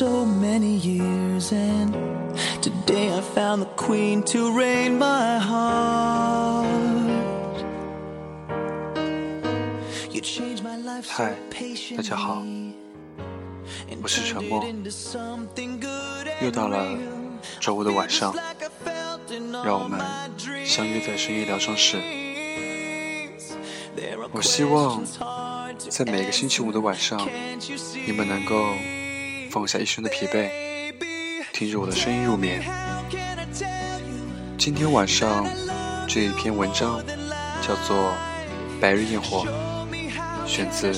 so many years, and today I found the queen to reign my heart. You changed my life so 嗨，大家好我是 turned 默又到了周五的晚上让我们相约在深夜疗伤室。dreams. There are 我希望在每个星期五的晚上你们能够放下一身的疲惫，听着我的声音入眠。今天晚上这一篇文章叫做《白日焰火》，选自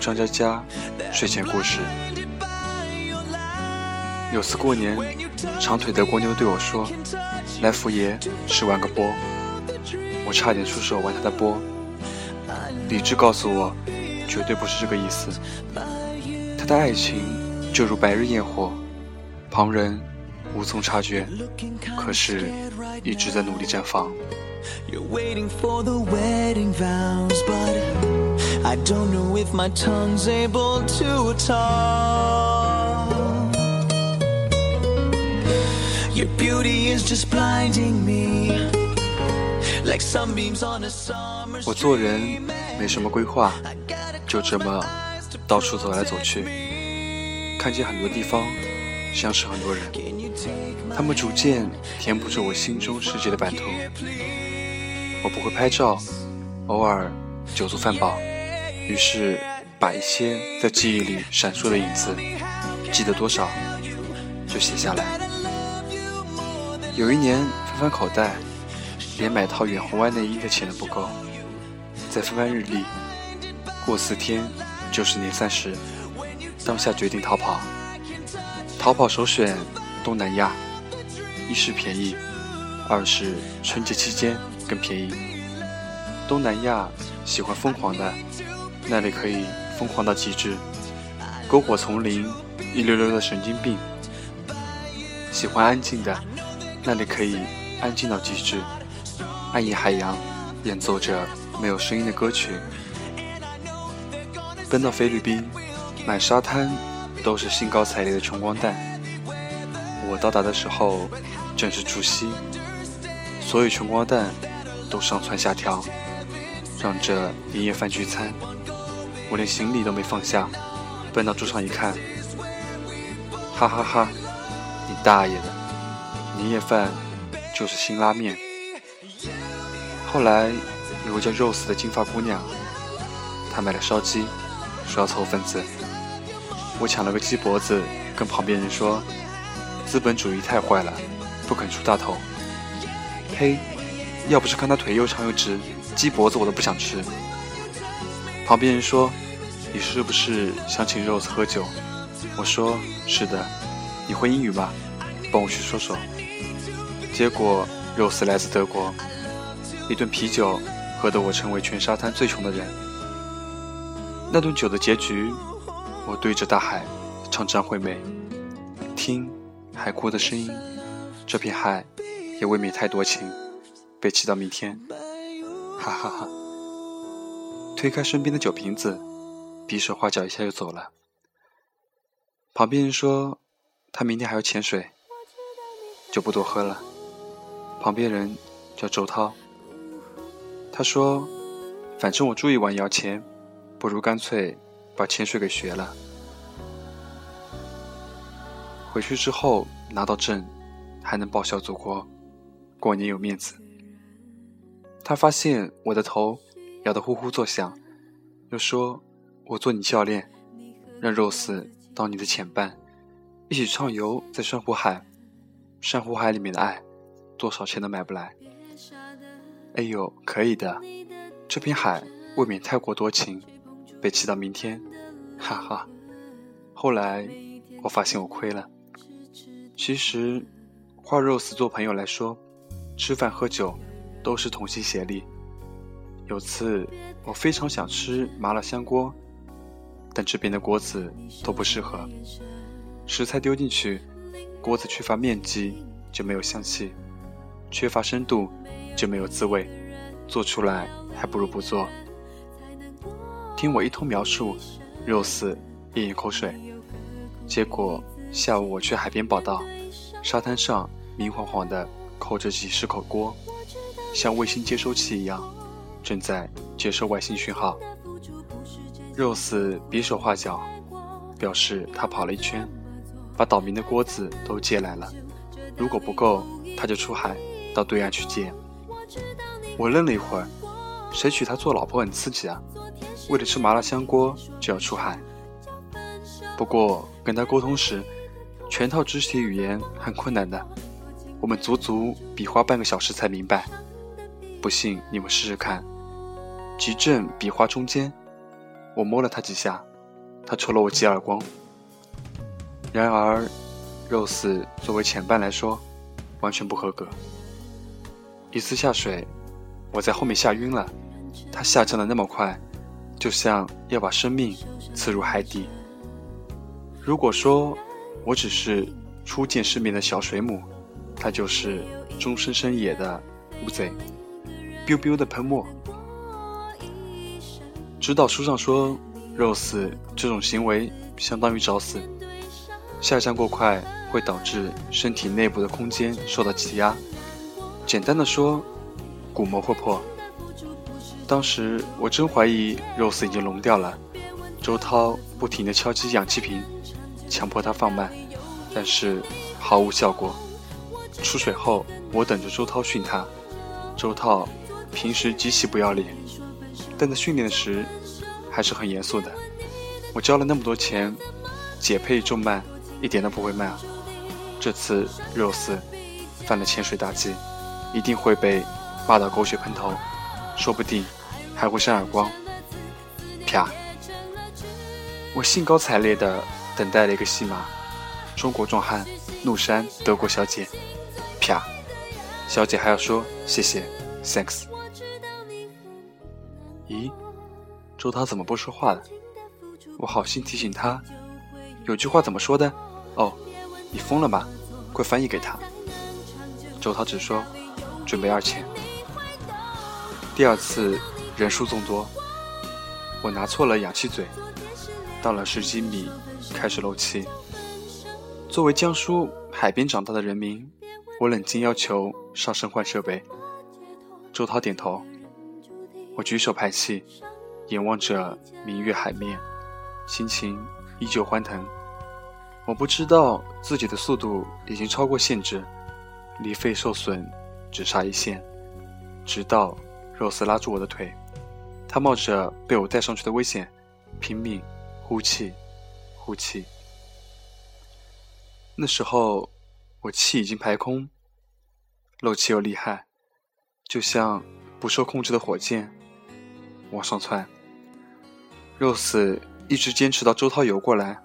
张嘉佳睡前故事。有次过年，长腿德国妞对我说：“来福爷是玩个波。”我差点出手玩他的波。理智告诉我，绝对不是这个意思。他的爱情就如白日焰火，旁人无从察觉，可是一直在努力绽放。You're waiting for the wedding vows, but I don't know if my tongue's able to talk. Your beauty is just blinding me, like sunbeams on a summer's 我做人没什么规划，就这么到处走来走去，看见很多地方，相识很多人，他们逐渐填补着我心中世界的版图。我不会拍照，偶尔酒足饭饱，于是把一些在记忆里闪烁的影子，记得多少就写下来。有一年翻翻口袋，连买套远红外内衣的钱都不够，再翻翻日历，过四天就是年三十，当下决定逃跑。逃跑首选东南亚，一是便宜，二是春节期间更便宜。东南亚喜欢疯狂的，那里可以疯狂到极致，篝火丛林，一溜溜的神经病。喜欢安静的，那里可以安静到极致，暗夜海洋，演奏着没有声音的歌曲。奔到菲律宾，满沙滩都是兴高采烈的穷光蛋。我到达的时候正是除夕，所有穷光蛋都上蹿下跳，让这年夜饭聚餐。我连行李都没放下，奔到桌上一看，哈哈哈你大爷的！年夜饭就是辛拉面。后来有个叫 Rose 的金发姑娘，她买了烧鸡，说要凑份子。我抢了个鸡脖子，跟旁边人说：“资本主义太坏了，不肯出大头。”呸！要不是看他腿又长又直，鸡脖子我都不想吃。旁边人说：“你是不是想请 Rose 喝酒？”我说：“是的。”你会英语吗？帮我去说说。结果 Rose 来自德国，一顿啤酒喝得我成为全沙滩最穷的人。那顿酒的结局，我对着大海唱张惠妹，听海哭的声音，这片海也未免太多情，被气到明天，哈哈哈。推开身边的酒瓶子，比手画脚一下就走了。旁边人说他明天还要潜水，就不多喝了。旁边人叫周涛，他说反正我住一晚也要钱，不如干脆把潜水给学了。回去之后拿到证，还能报效祖国，过年有面子。他发现我的头摇得呼呼作响，又说：“我做你教练，让 Rose 当你的潜伴，一起畅游在珊瑚海。珊瑚海里面的爱，多少钱都买不来。”哎呦，可以的，这片海未免太过多情，被气到明天，哈哈。后来我发现我亏了。其实，画 Rose 做朋友来说，吃饭喝酒都是同心协力。有次我非常想吃麻辣香锅，但这边的锅子都不适合，食材丢进去，锅子缺乏面积就没有香气，缺乏深度就没有滋味，做出来还不如不做。听我一通描述，肉丝咽咽口水，结果下午我去海边报道，沙滩上明晃晃的扣着几十口锅，像卫星接收器一样，正在接收外星讯号。肉丝比手画脚，表示他跑了一圈，把岛民的锅子都借来了。如果不够，他就出海到对岸去借。我愣了一会儿，谁娶她做老婆很刺激啊？为了吃麻辣香锅就要出海？不过跟他沟通时，全套肢体语言很困难的，我们足足比划半个小时才明白。不信你们试试看，急正比划中间。我摸了他几下，他抽了我几耳光。然而，肉丝作为前半来说，完全不合格。一次下水，我在后面吓晕了，他下降的那么快，就像要把生命刺入海底。如果说我只是初见世面的小水母，他就是终身深野的乌贼，biu biu 的喷墨。指导书上说，肉死这种行为相当于找死，下降过快会导致身体内部的空间受到挤压。简单的说，鼓膜会破。当时我真怀疑肉丝已经聋掉了。周涛不停地敲击氧气瓶，强迫他放慢，但是毫无效果。出水后，我等着周涛训他。周涛平时极其不要脸。但在训练时，还是很严肃的。我交了那么多钱，解配重慢，一点都不会慢。这次肉丝犯了潜水大忌，一定会被骂到狗血喷头，说不定还会扇耳光。啪！我兴高采烈地等待了一个戏码：中国壮汉怒扇德国小姐。啪！小姐还要说谢谢，thanks。咦，周涛怎么不说话了？我好心提醒他，有句话怎么说的？哦，你疯了吧？快翻译给他。周涛只说准备二千。第二次人数众多，我拿错了氧气嘴，到了十几米开始漏气。作为江苏海边长大的人民，我冷静要求上身换设备。周涛点头。我举手排气，眼望着明月海面，心情依旧欢腾。我不知道自己的速度已经超过限制，离肺受损只差一线。直到肉丝拉住我的腿，他冒着被我带上去的危险，拼命呼气，呼气。那时候我气已经排空，漏气又厉害，就像不受控制的火箭。往上窜，肉丝一直坚持到周涛游过来，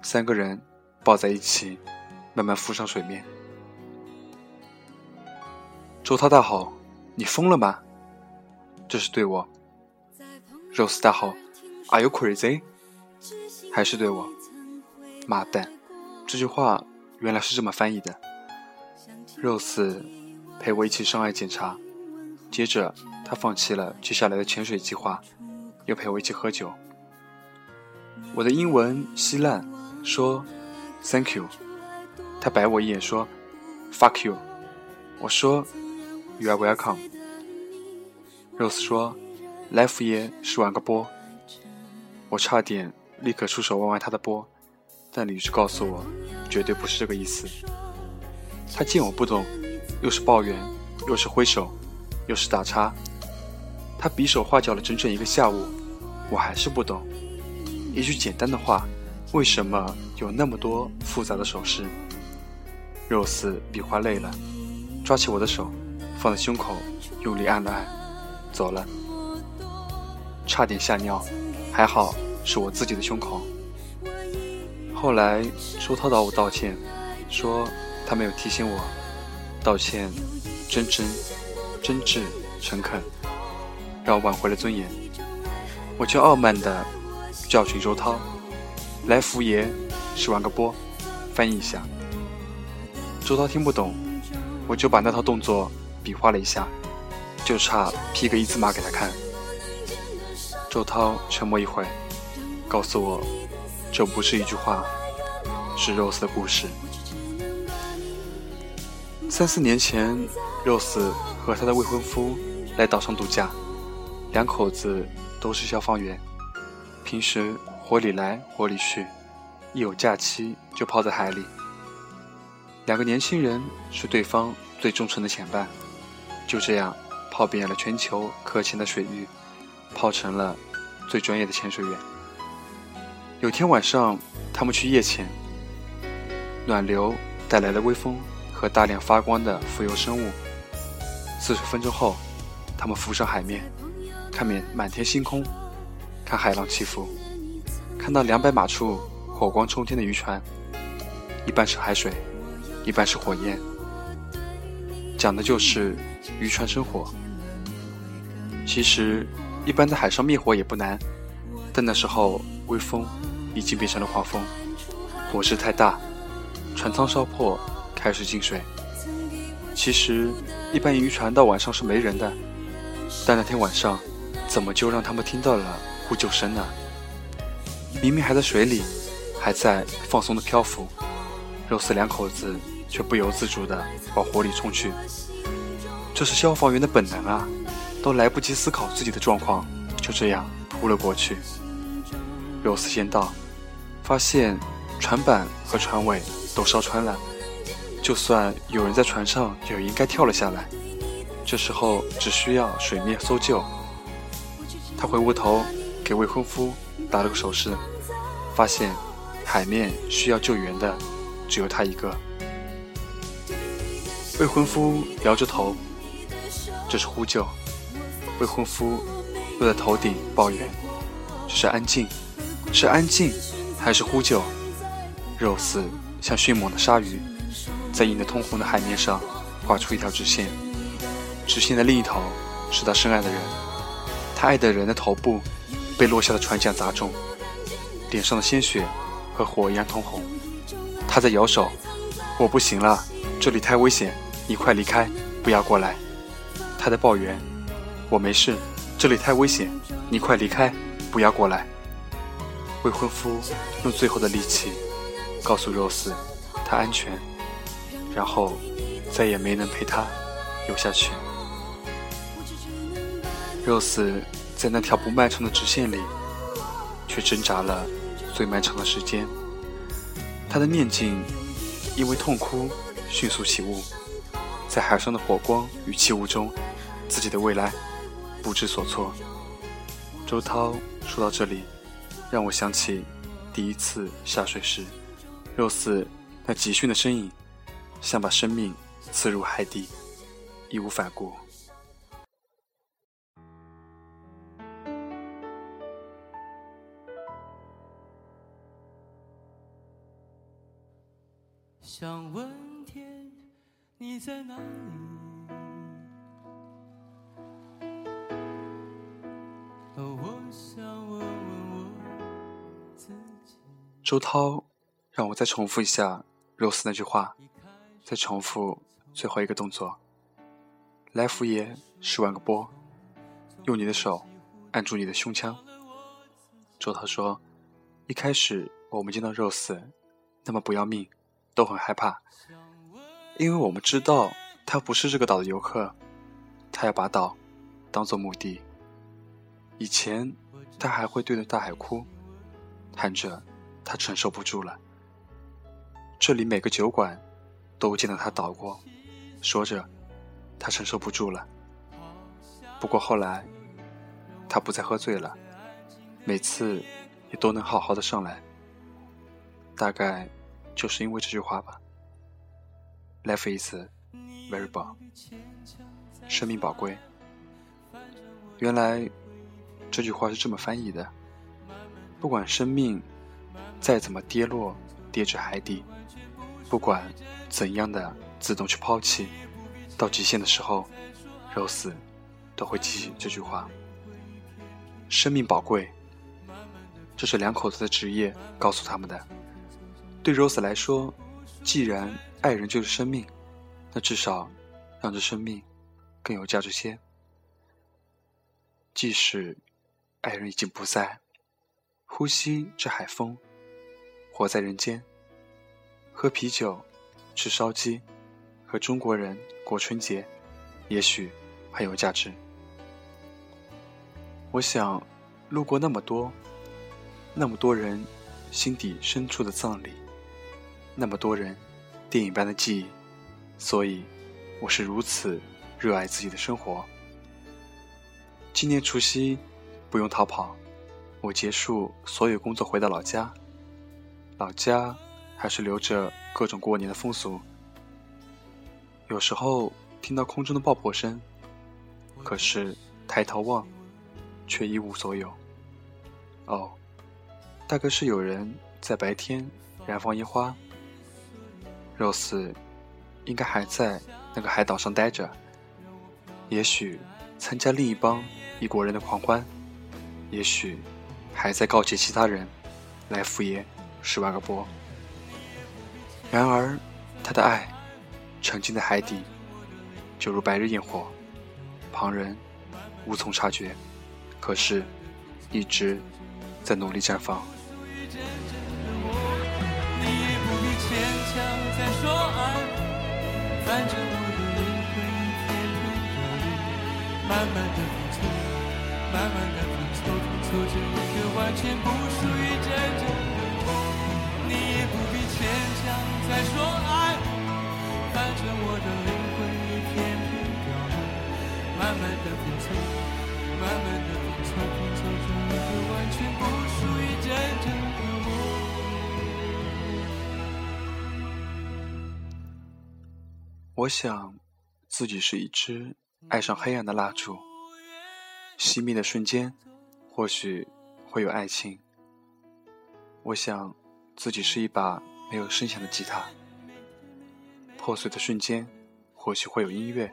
三个人抱在一起，慢慢浮上水面。周涛大吼：“你疯了吗？”这是对我。Rose 大吼：“Are you crazy？” 还是对我。妈蛋！这句话原来是这么翻译的。Rose 陪我一起上岸检查，接着。他放弃了接下来的潜水计划，又陪我一起喝酒。我的英文稀烂，说 “Thank you”。他白我一眼说 “Fuck you”。我说 “You are welcome”。Rose 说来福爷是玩个波”。我差点立刻出手玩玩他的波，但理智告诉我，绝对不是这个意思。他见我不懂，又是抱怨，又是挥手，又是打叉。他比手画脚了整整一个下午，我还是不懂。一句简单的话，为什么有那么多复杂的手势？肉丝比划累了，抓起我的手，放在胸口，用力按了按，走了。差点吓尿，还好是我自己的胸口。后来周涛找我道歉，说他没有提醒我，道歉真真真挚诚恳。让我挽回了尊严，我就傲慢地教训周涛：“来福爷是玩个波，翻译一下。”周涛听不懂，我就把那套动作比划了一下，就差 P 个一字马给他看。周涛沉默一会，告诉我：“这不是一句话，是 Rose 的故事。三四年前，Rose 和她的未婚夫来岛上度假，两口子都是消防员，平时火里来火里去，一有假期就泡在海里。两个年轻人是对方最忠诚的前伴，就这样泡遍了全球可浅的水域，泡成了最专业的潜水员。有天晚上，他们去夜潜，暖流带来了微风和大量发光的浮游生物。四十分钟后，他们浮上海面，看满满天星空，看海浪起伏，看到两百码处火光冲天的渔船，一半是海水，一半是火焰，讲的就是渔船生活。其实，一般在海上灭火也不难，但那时候微风。已经变成了狂风，火势太大，船舱烧破，开始进水。其实，一般渔船到晚上是没人的，但那天晚上，怎么就让他们听到了呼救声呢？明明还在水里，还在放松的漂浮，肉丝两口子却不由自主地往火里冲去。这是消防员的本能啊！都来不及思考自己的状况，就这样扑了过去。肉丝先到。发现船板和船尾都烧穿了，就算有人在船上，也应该跳了下来。这时候只需要水面搜救。他回过头给未婚夫打了个手势，发现海面需要救援的只有他一个。未婚夫摇着头，这是呼救。未婚夫落在头顶抱怨：“这是安静，是安静。”还是呼救，肉丝像迅猛的鲨鱼，在映得通红的海面上画出一条直线。直线的另一头是他深爱的人，他爱的人的头部被落下的船桨砸中，脸上的鲜血和火一样通红。他在摇手：“我不行了，这里太危险，你快离开，不要过来。”他在抱怨：“我没事，这里太危险，你快离开，不要过来。”未婚夫用最后的力气告诉 Rose，他安全，然后再也没能陪他游下去。Rose 在那条不漫长的直线里，却挣扎了最漫长的时间。他的面镜因为痛哭迅速起雾，在海上的火光与气雾中，自己的未来不知所措。周涛说到这里。让我想起第一次下水时，肉丝那急训的身影，像把生命刺入海底，义无反顾。想问天，你在哪里？周涛让我再重复一下肉丝那句话，再重复最后一个动作。来福爷十万个波，用你的手按住你的胸腔。周涛说：“一开始我们见到肉丝那么不要命，都很害怕，因为我们知道他不是这个岛的游客，他要把岛当做墓地。以前他还会对着大海哭，喊着。”他承受不住了。这里每个酒馆都见到他倒过，说着他承受不住了。不过后来他不再喝醉了，每次也都能好好的上来。大概就是因为这句话吧。Life is very 宝，生命宝贵。原来这句话是这么翻译的。不管生命。再怎么跌落，跌至海底，不管怎样的自动去抛弃，到极限的时候，Rose 都会记起这句话：生命宝贵。这是两口子的职业告诉他们的。对 Rose 来说，既然爱人就是生命，那至少让这生命更有价值些。即使爱人已经不在，呼吸这海风。活在人间，喝啤酒，吃烧鸡，和中国人过春节，也许很有价值。我想，路过那么多，那么多人心底深处的葬礼，那么多人电影般的记忆，所以我是如此热爱自己的生活。今年除夕不用逃跑，我结束所有工作回到老家。老家还是留着各种过年的风俗。有时候听到空中的爆破声，可是抬头望，却一无所有。哦，大概是有人在白天燃放烟花。Rose 应该还在那个海岛上待着，也许参加另一帮。异国人的狂欢，也许还在告诫其他人来赴宴十万个波。然而，他的爱沉浸在海底，就如白日焰火，旁人无从察觉，可是，一直在努力绽放。慢慢的。慢慢的拼凑，拼凑成一个完全不属于真正的。你也不必牵强再说爱，反正我的灵魂一片片飘落。慢慢的拼凑，慢慢的拼凑，拼凑成一个完全不属于真正的我。我想，自己是一支爱上黑暗的蜡烛。熄灭的瞬间，或许会有爱情。我想，自己是一把没有声响的吉他。破碎的瞬间，或许会有音乐。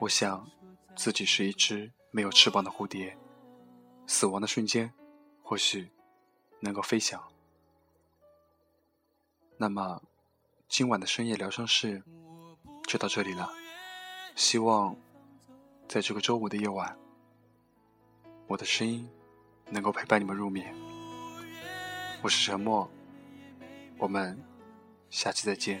我想，自己是一只没有翅膀的蝴蝶。死亡的瞬间，或许能够飞翔。那么，今晚的深夜疗伤室就到这里了。希望。在这个周五的夜晚，我的声音能够陪伴你们入眠。我是沉默，我们下期再见。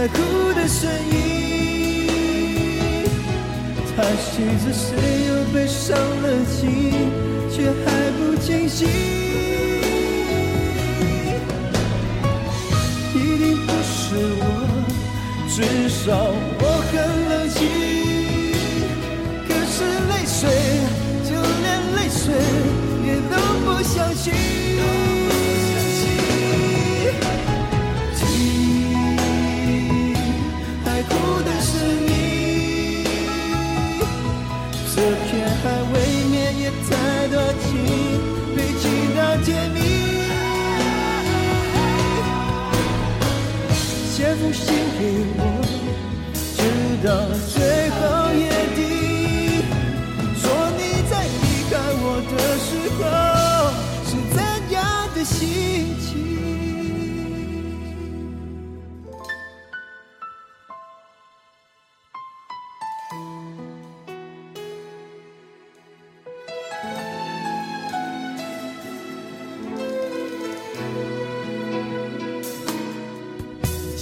在哭的声音，叹息着谁又被伤了心，却还不清醒。一定不是我，至少我很冷静。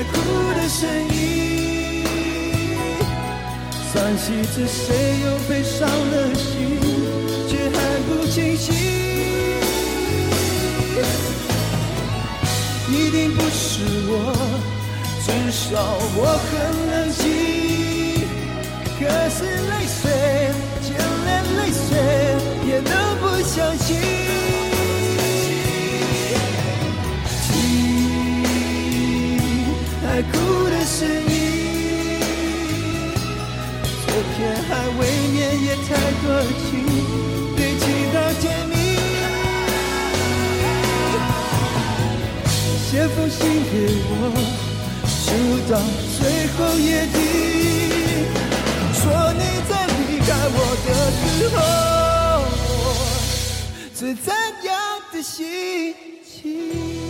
海哭的声音，算计着谁又悲伤了心，却还不清醒。一定不是我，至少我很冷静。可是泪水，就连泪水也都不相信。爱哭的声音，这片海未免也太多情，堆积到天明。写封信给我，直到最后夜底，说你在离开我的时候是怎样的心情。